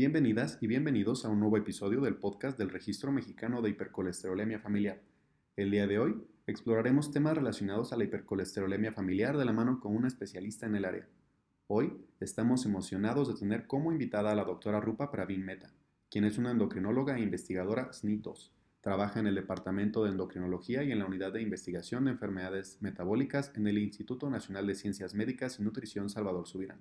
Bienvenidas y bienvenidos a un nuevo episodio del podcast del Registro Mexicano de Hipercolesterolemia Familiar. El día de hoy exploraremos temas relacionados a la hipercolesterolemia familiar de la mano con una especialista en el área. Hoy estamos emocionados de tener como invitada a la doctora Rupa Pravin Meta, quien es una endocrinóloga e investigadora SNI2. Trabaja en el Departamento de Endocrinología y en la Unidad de Investigación de Enfermedades Metabólicas en el Instituto Nacional de Ciencias Médicas y Nutrición Salvador Subirán.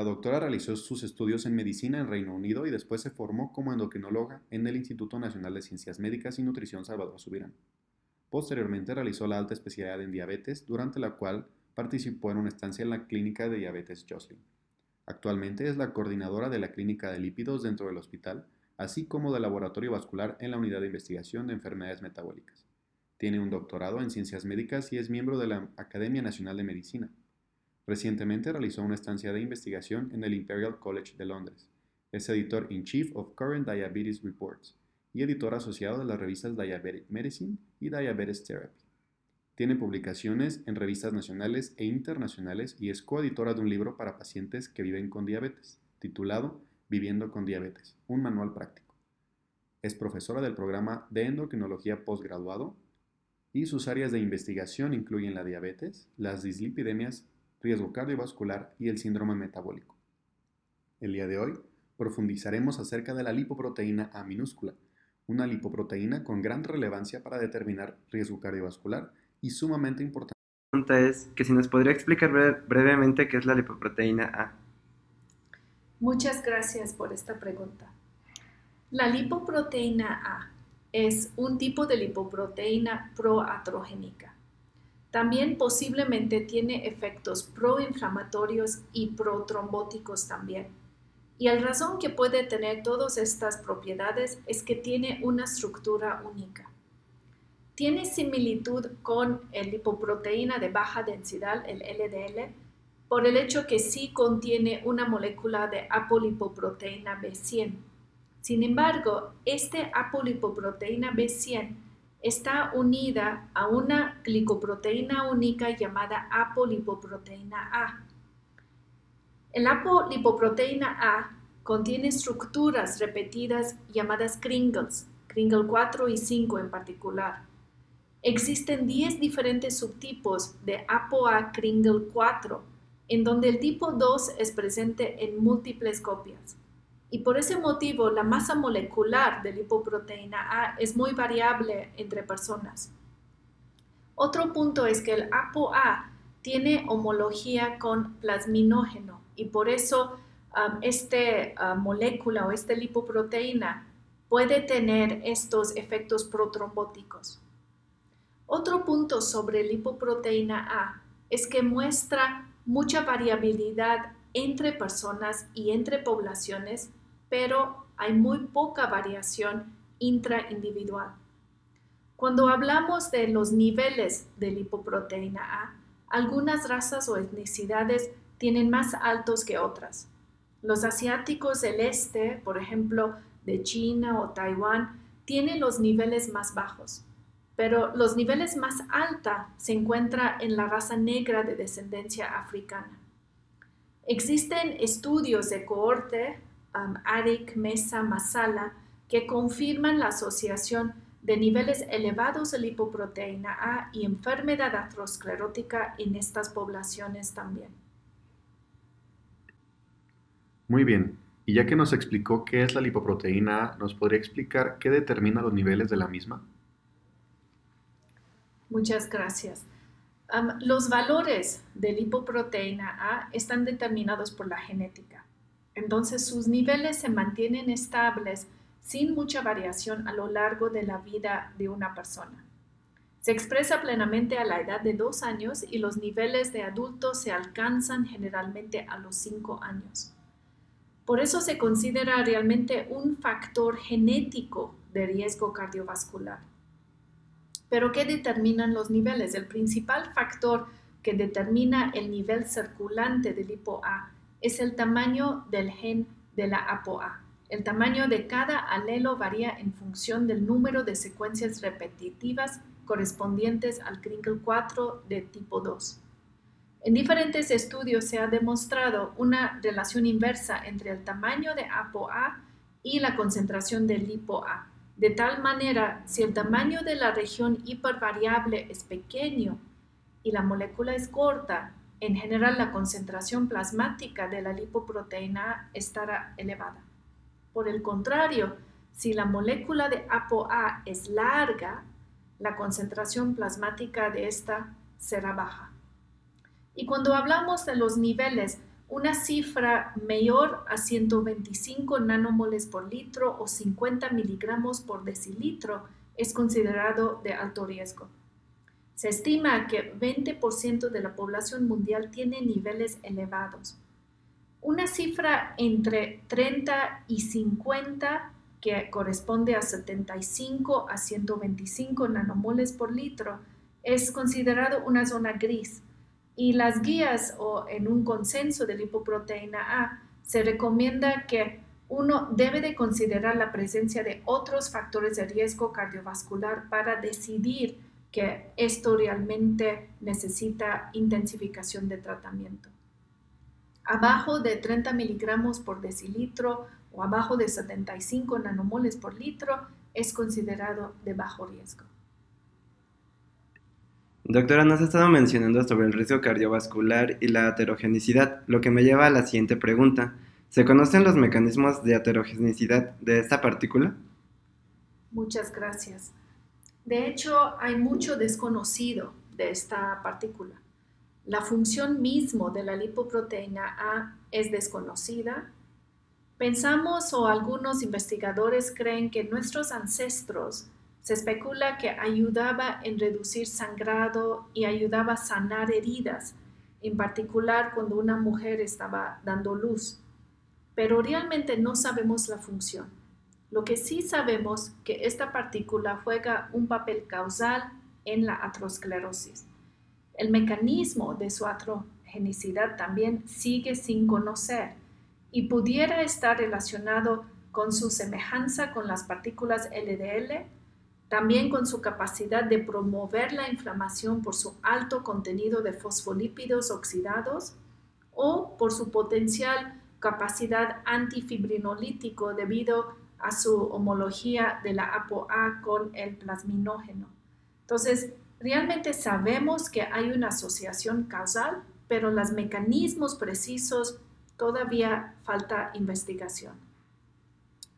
La doctora realizó sus estudios en medicina en Reino Unido y después se formó como endocrinóloga en el Instituto Nacional de Ciencias Médicas y Nutrición Salvador Subirán. Posteriormente realizó la alta especialidad en diabetes, durante la cual participó en una estancia en la clínica de diabetes Joslin. Actualmente es la coordinadora de la clínica de lípidos dentro del hospital, así como del laboratorio vascular en la unidad de investigación de enfermedades metabólicas. Tiene un doctorado en ciencias médicas y es miembro de la Academia Nacional de Medicina. Recientemente realizó una estancia de investigación en el Imperial College de Londres. Es editor in chief of Current Diabetes Reports y editor asociado de las revistas Diabetic Medicine y Diabetes Therapy. Tiene publicaciones en revistas nacionales e internacionales y es coeditora de un libro para pacientes que viven con diabetes, titulado Viviendo con diabetes, un manual práctico. Es profesora del programa de endocrinología postgraduado y sus áreas de investigación incluyen la diabetes, las dislipidemias riesgo cardiovascular y el síndrome metabólico. El día de hoy profundizaremos acerca de la lipoproteína A minúscula, una lipoproteína con gran relevancia para determinar riesgo cardiovascular y sumamente importante. La pregunta es que si nos podría explicar brevemente qué es la lipoproteína A. Muchas gracias por esta pregunta. La lipoproteína A es un tipo de lipoproteína proatrogénica también posiblemente tiene efectos proinflamatorios y protrombóticos también. Y la razón que puede tener todas estas propiedades es que tiene una estructura única. Tiene similitud con el lipoproteína de baja densidad, el LDL, por el hecho que sí contiene una molécula de apolipoproteína B100. Sin embargo, este apolipoproteína B100 está unida a una glicoproteína única llamada apolipoproteína A. El apolipoproteína A contiene estructuras repetidas llamadas Kringles, Kringle 4 y 5 en particular. Existen 10 diferentes subtipos de ApoA Kringle 4, en donde el tipo 2 es presente en múltiples copias y por ese motivo la masa molecular de lipoproteína A es muy variable entre personas. Otro punto es que el ApoA tiene homología con plasminógeno y por eso um, esta uh, molécula o esta lipoproteína puede tener estos efectos protrombóticos. Otro punto sobre lipoproteína A es que muestra mucha variabilidad entre personas y entre poblaciones pero hay muy poca variación intraindividual. Cuando hablamos de los niveles de lipoproteína A, algunas razas o etnicidades tienen más altos que otras. Los asiáticos del este, por ejemplo, de China o Taiwán, tienen los niveles más bajos, pero los niveles más altos se encuentran en la raza negra de descendencia africana. Existen estudios de cohorte um, Mesa, Masala, que confirman la asociación de niveles elevados de lipoproteína A y enfermedad aterosclerótica en estas poblaciones también. Muy bien, y ya que nos explicó qué es la lipoproteína A, ¿nos podría explicar qué determina los niveles de la misma? Muchas gracias. Um, los valores de lipoproteína A están determinados por la genética. Entonces sus niveles se mantienen estables sin mucha variación a lo largo de la vida de una persona. Se expresa plenamente a la edad de dos años y los niveles de adultos se alcanzan generalmente a los cinco años. Por eso se considera realmente un factor genético de riesgo cardiovascular. Pero ¿qué determinan los niveles? El principal factor que determina el nivel circulante del lipo-A es el tamaño del gen de la ApoA. El tamaño de cada alelo varía en función del número de secuencias repetitivas correspondientes al Kringle 4 de tipo 2. En diferentes estudios se ha demostrado una relación inversa entre el tamaño de ApoA y la concentración de lipo-A. De tal manera, si el tamaño de la región hipervariable es pequeño y la molécula es corta, en general la concentración plasmática de la lipoproteína estará elevada. Por el contrario, si la molécula de ApoA es larga, la concentración plasmática de esta será baja. Y cuando hablamos de los niveles, una cifra mayor a 125 nanomoles por litro o 50 miligramos por decilitro es considerado de alto riesgo. Se estima que 20% de la población mundial tiene niveles elevados. Una cifra entre 30 y 50, que corresponde a 75 a 125 nanomoles por litro, es considerado una zona gris y las guías o en un consenso de lipoproteína A se recomienda que uno debe de considerar la presencia de otros factores de riesgo cardiovascular para decidir que esto realmente necesita intensificación de tratamiento. Abajo de 30 miligramos por decilitro o abajo de 75 nanomoles por litro es considerado de bajo riesgo. Doctora, nos ha estado mencionando sobre el riesgo cardiovascular y la aterogenicidad, lo que me lleva a la siguiente pregunta. ¿Se conocen los mecanismos de aterogenicidad de esta partícula? Muchas gracias. De hecho, hay mucho desconocido de esta partícula. La función mismo de la lipoproteína A es desconocida. Pensamos o algunos investigadores creen que nuestros ancestros se especula que ayudaba en reducir sangrado y ayudaba a sanar heridas, en particular cuando una mujer estaba dando luz. Pero realmente no sabemos la función. Lo que sí sabemos que esta partícula juega un papel causal en la atrosclerosis. El mecanismo de su atrogenicidad también sigue sin conocer y pudiera estar relacionado con su semejanza con las partículas LDL también con su capacidad de promover la inflamación por su alto contenido de fosfolípidos oxidados o por su potencial capacidad antifibrinolítico debido a su homología de la ApoA con el plasminógeno. Entonces, realmente sabemos que hay una asociación causal, pero los mecanismos precisos todavía falta investigación.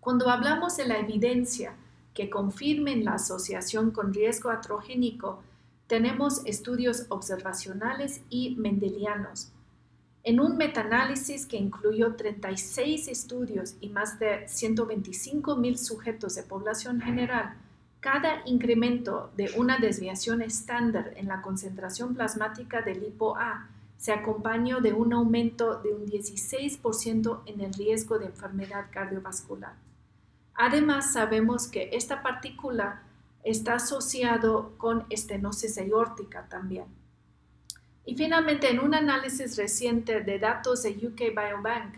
Cuando hablamos de la evidencia que confirmen la asociación con riesgo atrogénico, tenemos estudios observacionales y mendelianos. En un metaanálisis que incluyó 36 estudios y más de 125 mil sujetos de población general, cada incremento de una desviación estándar en la concentración plasmática del lipo-A se acompañó de un aumento de un 16% en el riesgo de enfermedad cardiovascular. Además, sabemos que esta partícula está asociado con estenosis aórtica también. Y finalmente, en un análisis reciente de datos de UK Biobank,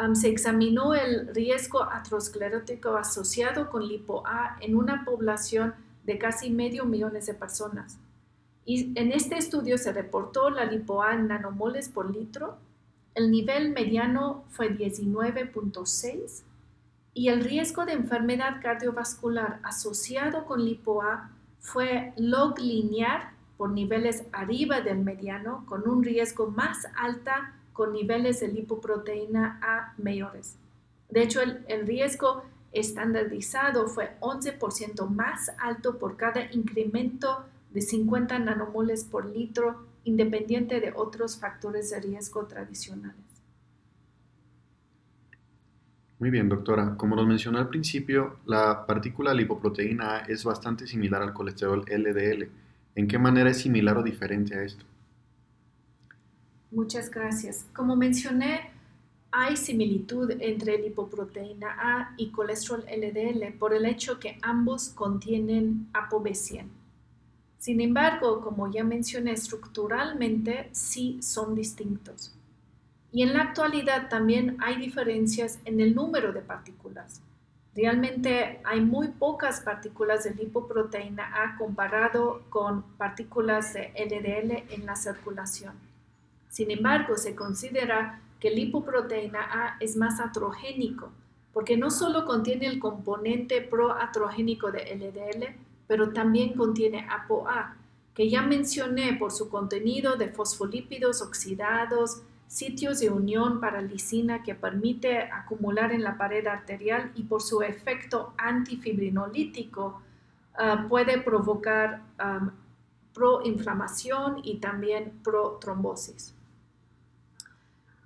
um, se examinó el riesgo aterosclerótico asociado con lipo-A en una población de casi medio millón de personas. Y en este estudio se reportó la lipo-A en nanomoles por litro. El nivel mediano fue 19.6 y el riesgo de enfermedad cardiovascular asociado con lipo-A fue log lineal por niveles arriba del mediano con un riesgo más alta con niveles de lipoproteína A mayores. De hecho, el, el riesgo estandarizado fue 11% más alto por cada incremento de 50 nanomoles por litro, independiente de otros factores de riesgo tradicionales. Muy bien, doctora. Como nos mencionó al principio, la partícula lipoproteína A es bastante similar al colesterol LDL. ¿En qué manera es similar o diferente a esto? Muchas gracias. Como mencioné, hay similitud entre lipoproteína A y colesterol LDL por el hecho que ambos contienen ApoB100. Sin embargo, como ya mencioné, estructuralmente sí son distintos. Y en la actualidad también hay diferencias en el número de partículas. Realmente hay muy pocas partículas de lipoproteína A comparado con partículas de LDL en la circulación. Sin embargo, se considera que lipoproteína A es más atrogénico, porque no solo contiene el componente proatrogénico de LDL, pero también contiene ApoA, que ya mencioné por su contenido de fosfolípidos oxidados, sitios de unión para lisina que permite acumular en la pared arterial y por su efecto antifibrinolítico ah, puede provocar proinflamación y también protrombosis.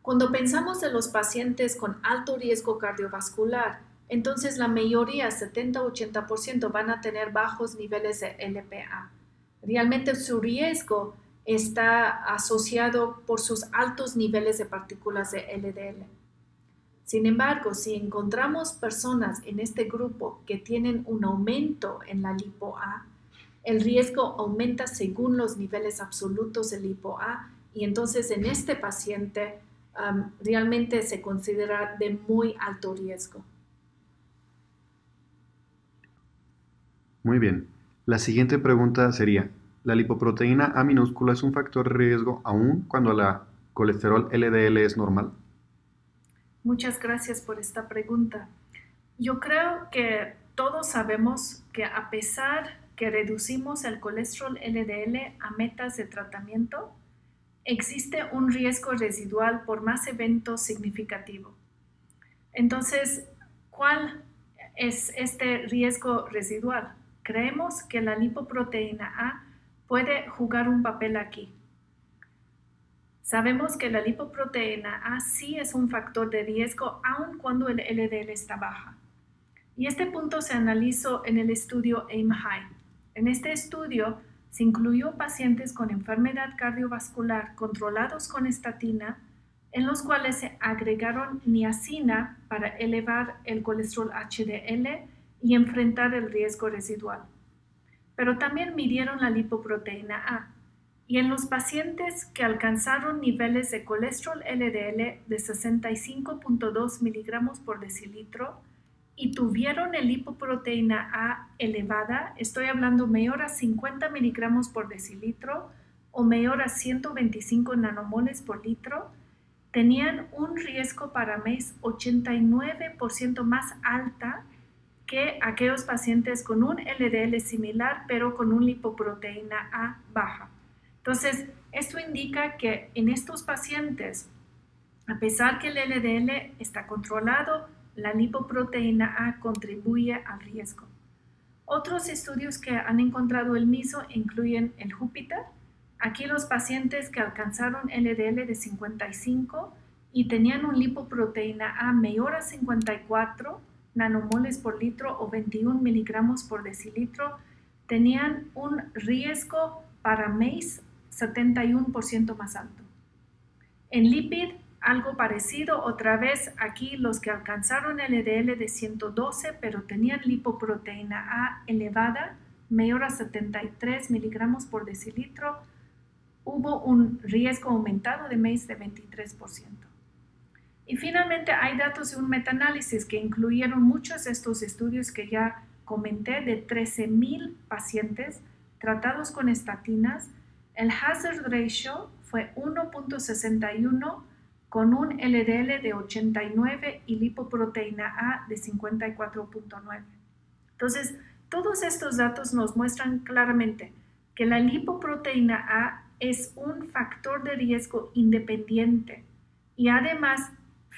Cuando pensamos en los pacientes con alto riesgo cardiovascular, entonces la mayoría, 70-80%, van a tener bajos niveles de LPA. Realmente su riesgo está asociado por sus altos niveles de partículas de LDL. Sin embargo, si encontramos personas en este grupo que tienen un aumento en la lipo-A, el riesgo aumenta según los niveles absolutos de lipo-A y entonces en este paciente realmente se considera de muy alto riesgo. Muy bien. La siguiente pregunta sería, la lipoproteína A minúscula es un factor de riesgo aún cuando la colesterol LDL es normal? Muchas gracias por esta pregunta. Yo creo que todos sabemos que a pesar que reducimos el colesterol LDL a metas de tratamiento, existe un riesgo residual por más eventos significativos. Entonces, ¿cuál es este riesgo residual? Creemos que la lipoproteína A puede jugar un papel aquí. Sabemos que la lipoproteína A sí es un factor de riesgo aun cuando el LDL está baja. Y este punto se analizó en el estudio AIM-HIGH. En este estudio se incluyó pacientes con enfermedad cardiovascular controlados con estatina, en los cuales se agregaron niacina para elevar el colesterol HDL y enfrentar el riesgo residual pero también midieron la lipoproteína A. Y en los pacientes que alcanzaron niveles de colesterol LDL de 65.2 miligramos por decilitro y tuvieron el lipoproteína A elevada, estoy hablando mayor a 50 miligramos por decilitro o mayor a 125 nanomoles por litro, tenían un riesgo para MEIS 89% más alta que aquellos pacientes con un LDL similar, pero con un lipoproteína A baja. Entonces, esto indica que en estos pacientes, a pesar que el LDL está controlado, la lipoproteína A contribuye al riesgo. Otros estudios que han encontrado el MISO incluyen el Júpiter. Aquí los pacientes que alcanzaron LDL de 55 y tenían un lipoproteína A mayor a 54 nanomoles por litro o 21 miligramos por decilitro tenían un riesgo para MACE 71% más alto. En lipid, algo parecido, otra vez aquí los que alcanzaron LDL de 112 pero tenían lipoproteína A elevada, mayor a 73 miligramos por decilitro, hubo un riesgo aumentado de MACE de 23%. Y finalmente hay datos de un metaanálisis que incluyeron muchos de estos estudios que ya comenté de 13.000 pacientes tratados con estatinas. El hazard ratio fue 1.61 con un LDL de 89 y lipoproteína A de 54.9. Entonces, todos estos datos nos muestran claramente que la lipoproteína A es un factor de riesgo independiente y además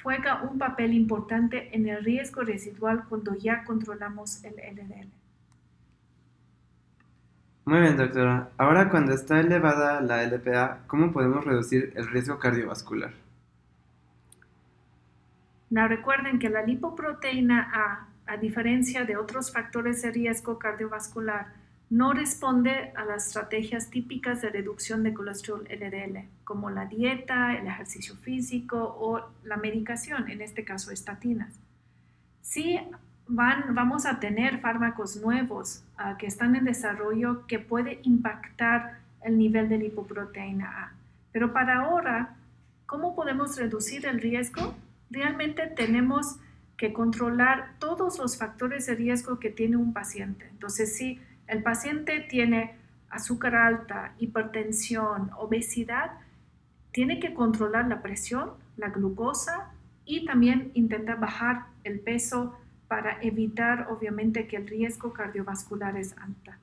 juega un papel importante en el riesgo residual cuando ya controlamos el LDL. Muy bien, doctora. Ahora, cuando está elevada la LPA, ¿cómo podemos reducir el riesgo cardiovascular? No, recuerden que la lipoproteína A, a diferencia de otros factores de riesgo cardiovascular, no responde a las estrategias típicas de reducción de colesterol LDL, como la dieta, el ejercicio físico o la medicación, en este caso estatinas. Sí van, vamos a tener fármacos nuevos ah, que están en desarrollo que puede impactar el nivel de lipoproteína A. Pero para ahora, ¿cómo podemos reducir el riesgo? Realmente tenemos que controlar todos los factores de riesgo que tiene un paciente. Entonces, sí, el paciente tiene azúcar alta, hipertensión, obesidad, tiene que controlar la presión, la glucosa y también intenta bajar el peso para evitar obviamente que el riesgo cardiovascular es alta.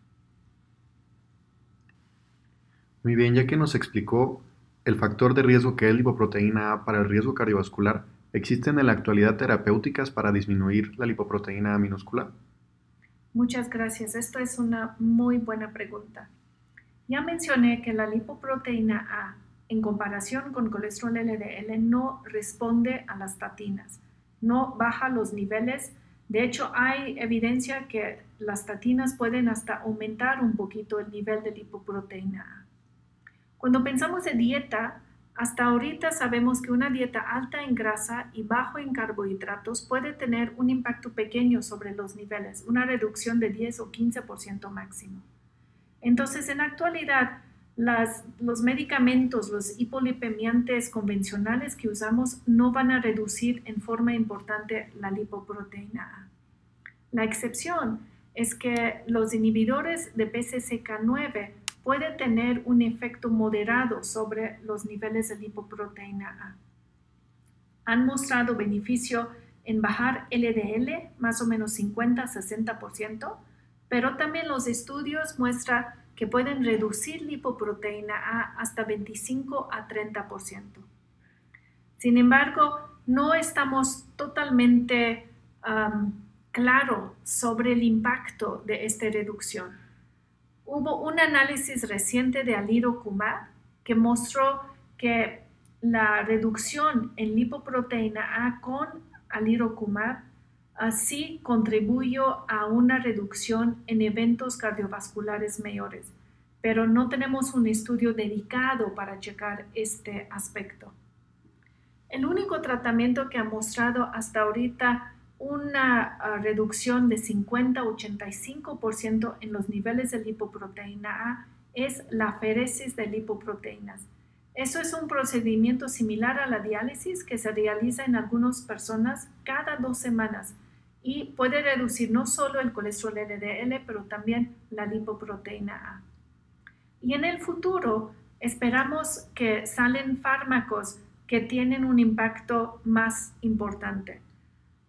Muy bien, ya que nos explicó el factor de riesgo que es la lipoproteína A para el riesgo cardiovascular, ¿existen en la actualidad terapéuticas para disminuir la lipoproteína A minúscula? Muchas gracias. Esto es una muy buena pregunta. Ya mencioné que la lipoproteína A en comparación con colesterol LDL no responde a las estatinas, no baja los niveles. De hecho, hay evidencia que las estatinas pueden hasta aumentar un poquito el nivel de lipoproteína A. Cuando pensamos en dieta, hasta ahorita sabemos que una dieta alta en grasa y bajo en carbohidratos puede tener un impacto pequeño sobre los niveles, una reducción de 10 o 15% máximo. Entonces, en actualidad, los medicamentos, los hipolipemiantes convencionales que usamos no van a reducir en forma importante la lipoproteína A. La excepción es que los inhibidores de PCSK9 pueden tener un efecto moderado sobre los niveles de lipoproteína A. Han mostrado beneficio en bajar LDL más o menos 50-60%, pero también los estudios muestran que pueden reducir lipoproteína A hasta 25 a 30%. Sin embargo, no estamos totalmente claros claro sobre el impacto de esta reducción. Hubo un análisis reciente de Alirocumab que mostró que la reducción en lipoproteína A con Alirocumab Así contribuyó a una reducción en eventos cardiovasculares mayores, pero no tenemos un estudio dedicado para checar este aspecto. El único tratamiento que ha mostrado hasta ahorita una ah, reducción de 50-85% en los niveles de lipoproteína A es la feresis de lipoproteínas. Eso es un procedimiento similar a la diálisis que se realiza en algunas personas cada dos semanas y puede reducir no solo el colesterol LDL, pero también la lipoproteína A. Y en el futuro esperamos que salen fármacos que tienen un impacto más importante.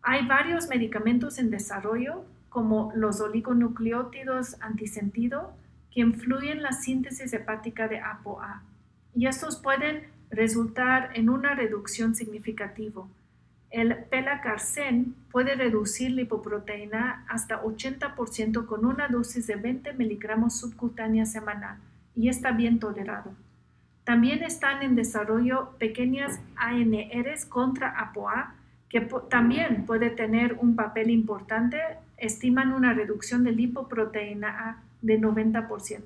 Hay varios medicamentos en desarrollo, como los oligonucleótidos antisentido, que influyen en la síntesis hepática de ApoA. Y estos pueden resultar en una reducción significativa el pelacarsen puede reducir lipoproteína hasta 80% con una dosis de 20 miligramos subcutánea semanal y está bien tolerado. También están en desarrollo pequeñas ANRs contra ApoA que también puede tener un papel importante, estiman una reducción de lipoproteína A de 90%.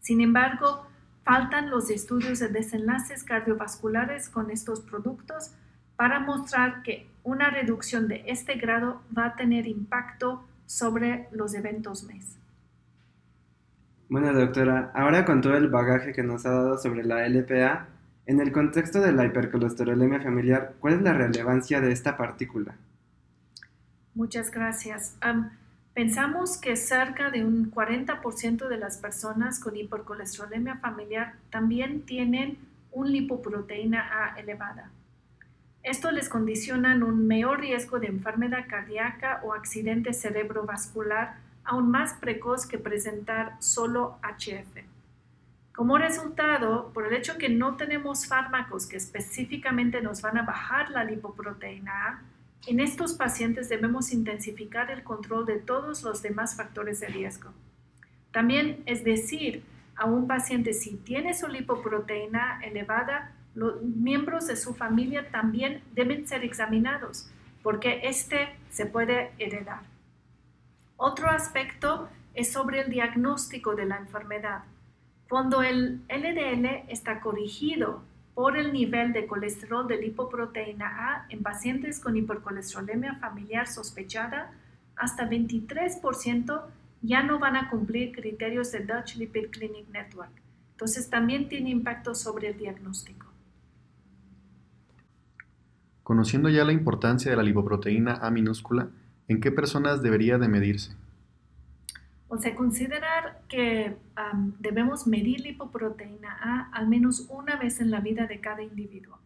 Sin embargo, faltan los estudios de desenlaces cardiovasculares con estos productos para mostrar que una reducción de este grado va a tener impacto sobre los eventos MES. Bueno, doctora, ahora con todo el bagaje que nos ha dado sobre la LPA, en el contexto de la hipercolesterolemia familiar, ¿cuál es la relevancia de esta partícula? Muchas gracias. pensamos que cerca de un 40% de las personas con hipercolesterolemia familiar también tienen un lipoproteína A elevada. Esto les condiciona un mayor riesgo de enfermedad cardíaca o accidente cerebrovascular aún más precoz que presentar solo HF. Como resultado, por el hecho que no tenemos fármacos que específicamente nos van a bajar la lipoproteína en estos pacientes debemos intensificar el control de todos los demás factores de riesgo. También es decir, a un paciente si tiene su lipoproteína elevada, los miembros de su familia también deben ser examinados porque este se puede heredar. Otro aspecto es sobre el diagnóstico de la enfermedad. Cuando el LDL está corregido por el nivel de colesterol de lipoproteína A en pacientes con hipercolesterolemia familiar sospechada, hasta 23% ya no van a cumplir criterios de Dutch Lipid Clinic Network. Entonces también tiene impacto sobre el diagnóstico. Conociendo ya la importancia de la lipoproteína A minúscula, ¿en qué personas debería de medirse? O sea, considerar que debemos medir lipoproteína A al menos una vez en la vida de cada individuo.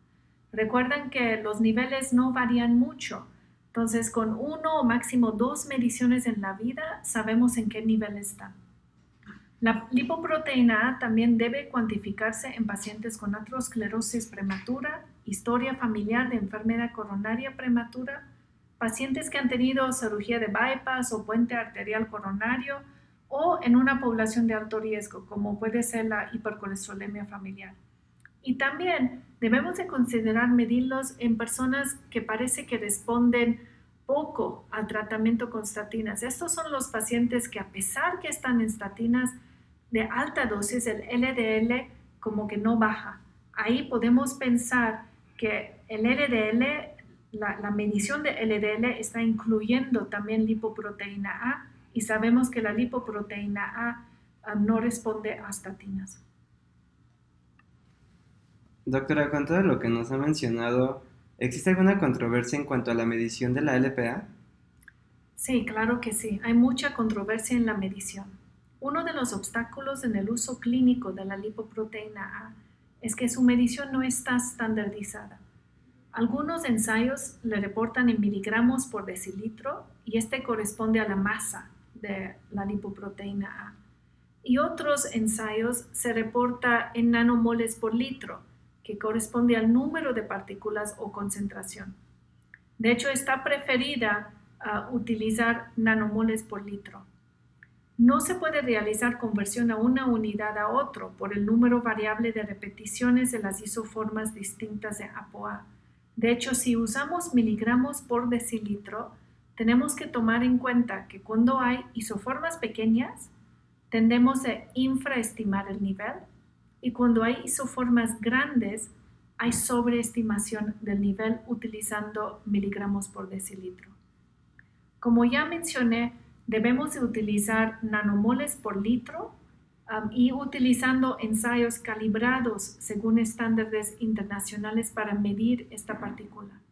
Recuerden que los niveles no varían mucho. Entonces, con uno o máximo dos mediciones en la vida, sabemos en qué nivel están. La lipoproteína A también debe cuantificarse en pacientes con aterosclerosis prematura, historia familiar de enfermedad coronaria prematura, pacientes que han tenido cirugía de bypass o puente arterial coronario o en una población de alto riesgo, como puede ser la hipercolesterolemia familiar. Y también debemos de considerar medirlos en personas que parece que responden poco al tratamiento con estatinas. Estos son los pacientes que a pesar que están en estatinas de alta dosis, el LDL como que no baja. Ahí podemos pensar que el LDL, la, la medición de LDL está incluyendo también lipoproteína A y sabemos que la lipoproteína A no responde a estatinas. Doctora, con todo lo que nos ha mencionado, ¿existe alguna controversia en cuanto a la medición de la LPA? Sí, claro que sí. Hay mucha controversia en la medición. Uno de los obstáculos en el uso clínico de la lipoproteína A es que su medición no está estandarizada. Algunos ensayos le reportan en miligramos por decilitro y este corresponde a la masa de la lipoproteína A. Y otros ensayos se reporta en nanomoles por litro, que corresponde al número de partículas o concentración. De hecho, está preferida a utilizar nanomoles por litro. No se puede realizar conversión a una unidad a otro por el número variable de repeticiones de las isoformas distintas de ApoA. De hecho, si usamos miligramos por decilitro, tenemos que tomar en cuenta que cuando hay isoformas pequeñas, tendemos a infraestimar el nivel y cuando hay isoformas grandes, hay sobreestimación del nivel utilizando miligramos por decilitro. Como ya mencioné, debemos utilizar nanomoles por litro um, y utilizando ensayos calibrados según estándares internacionales para medir esta partícula.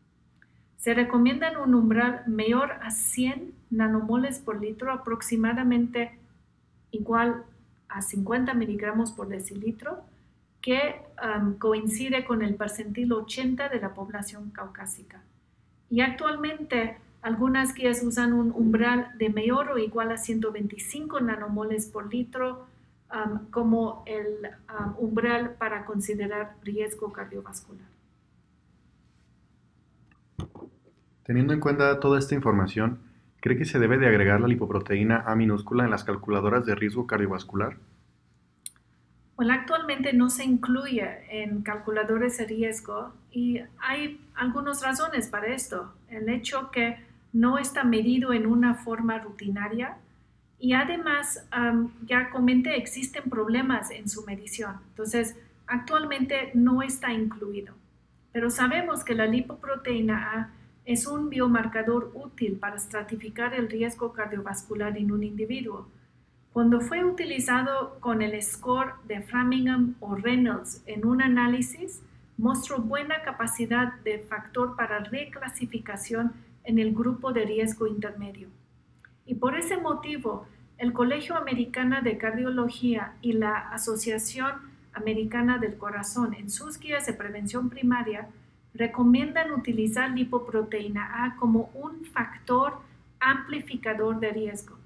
Se recomienda un umbral mayor a 100 nanomoles por litro, aproximadamente igual a 50 miligramos por decilitro, que um, coincide con el percentil 80 de la población caucásica. Y actualmente algunas guías usan un umbral de mayor o igual a 125 nanomoles por litro um, como el um, umbral para considerar riesgo cardiovascular. Teniendo en cuenta toda esta información, ¿Cree que se debe de agregar la lipoproteína A minúscula en las calculadoras de riesgo cardiovascular? Bueno, actualmente no se incluye en calculadores de riesgo y hay algunas razones para esto. El hecho que no está medido en una forma rutinaria y además, ya comenté, existen problemas en su medición. Entonces, actualmente no está incluido. Pero sabemos que la lipoproteína A es un biomarcador útil para estratificar el riesgo cardiovascular en un individuo. Cuando fue utilizado con el score de Framingham o Reynolds en un análisis, mostró buena capacidad de factor para reclasificación en el grupo de riesgo intermedio. Y por ese motivo, el Colegio Americano de Cardiología y la Asociación Americana del Corazón en sus guías de prevención primaria recomiendan utilizar lipoproteína A como un factor amplificador de riesgo.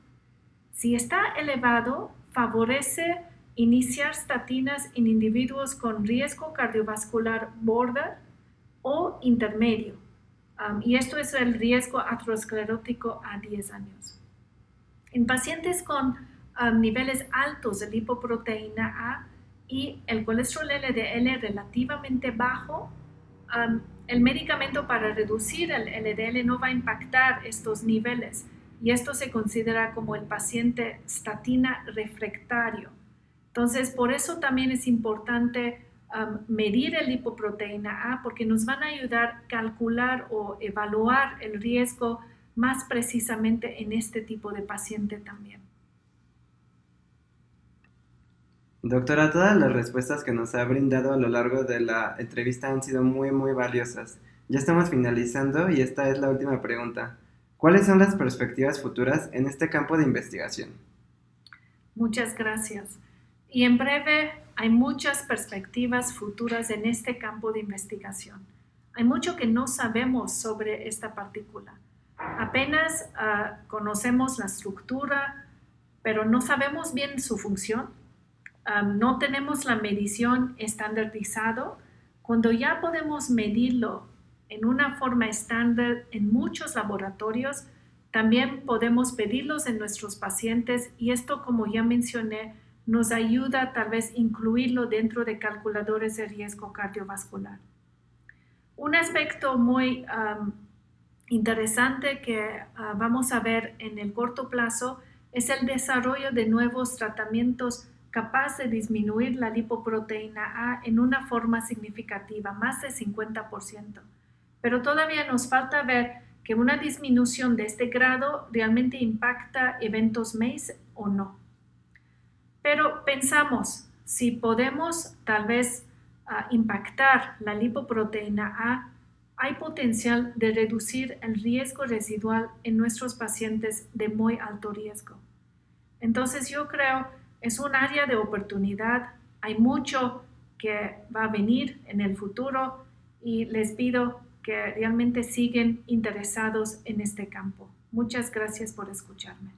Si está elevado, favorece iniciar statinas en individuos con riesgo cardiovascular border o intermedio. Um, y esto es el riesgo aterosclerótico a 10 años. En pacientes con um, niveles altos de lipoproteína A y el colesterol LDL relativamente bajo, el medicamento para reducir el LDL no va a impactar estos niveles y esto se considera como el paciente statina refractario. Entonces, por eso también es importante medir el lipoproteína A porque nos van a ayudar a calcular o evaluar el riesgo más precisamente en este tipo de paciente también. Doctora, todas las respuestas que nos ha brindado a lo largo de la entrevista han sido muy, muy valiosas. Ya estamos finalizando y esta es la última pregunta. ¿Cuáles son las perspectivas futuras en este campo de investigación? Muchas gracias. Y en breve hay muchas perspectivas futuras en este campo de investigación. Hay mucho que no sabemos sobre esta partícula. Apenas ah, conocemos la estructura, pero no sabemos bien su función. No tenemos la medición estandarizado. Cuando ya podemos medirlo en una forma estándar en muchos laboratorios, también podemos pedirlos en nuestros pacientes y esto, como ya mencioné, nos ayuda tal vez incluirlo dentro de calculadores de riesgo cardiovascular. Un aspecto muy interesante que ah, vamos a ver en el corto plazo es el desarrollo de nuevos tratamientos capaces de disminuir la lipoproteína A en una forma significativa, más de 50%. Pero todavía nos falta ver que una disminución de este grado realmente impacta eventos MACE o no. Pero pensamos, si podemos tal vez impactar la lipoproteína A, hay potencial de reducir el riesgo residual en nuestros pacientes de muy alto riesgo. Entonces yo creo es un área de oportunidad, hay mucho que va a venir en el futuro y les pido que realmente siguen interesados en este campo. Muchas gracias por escucharme.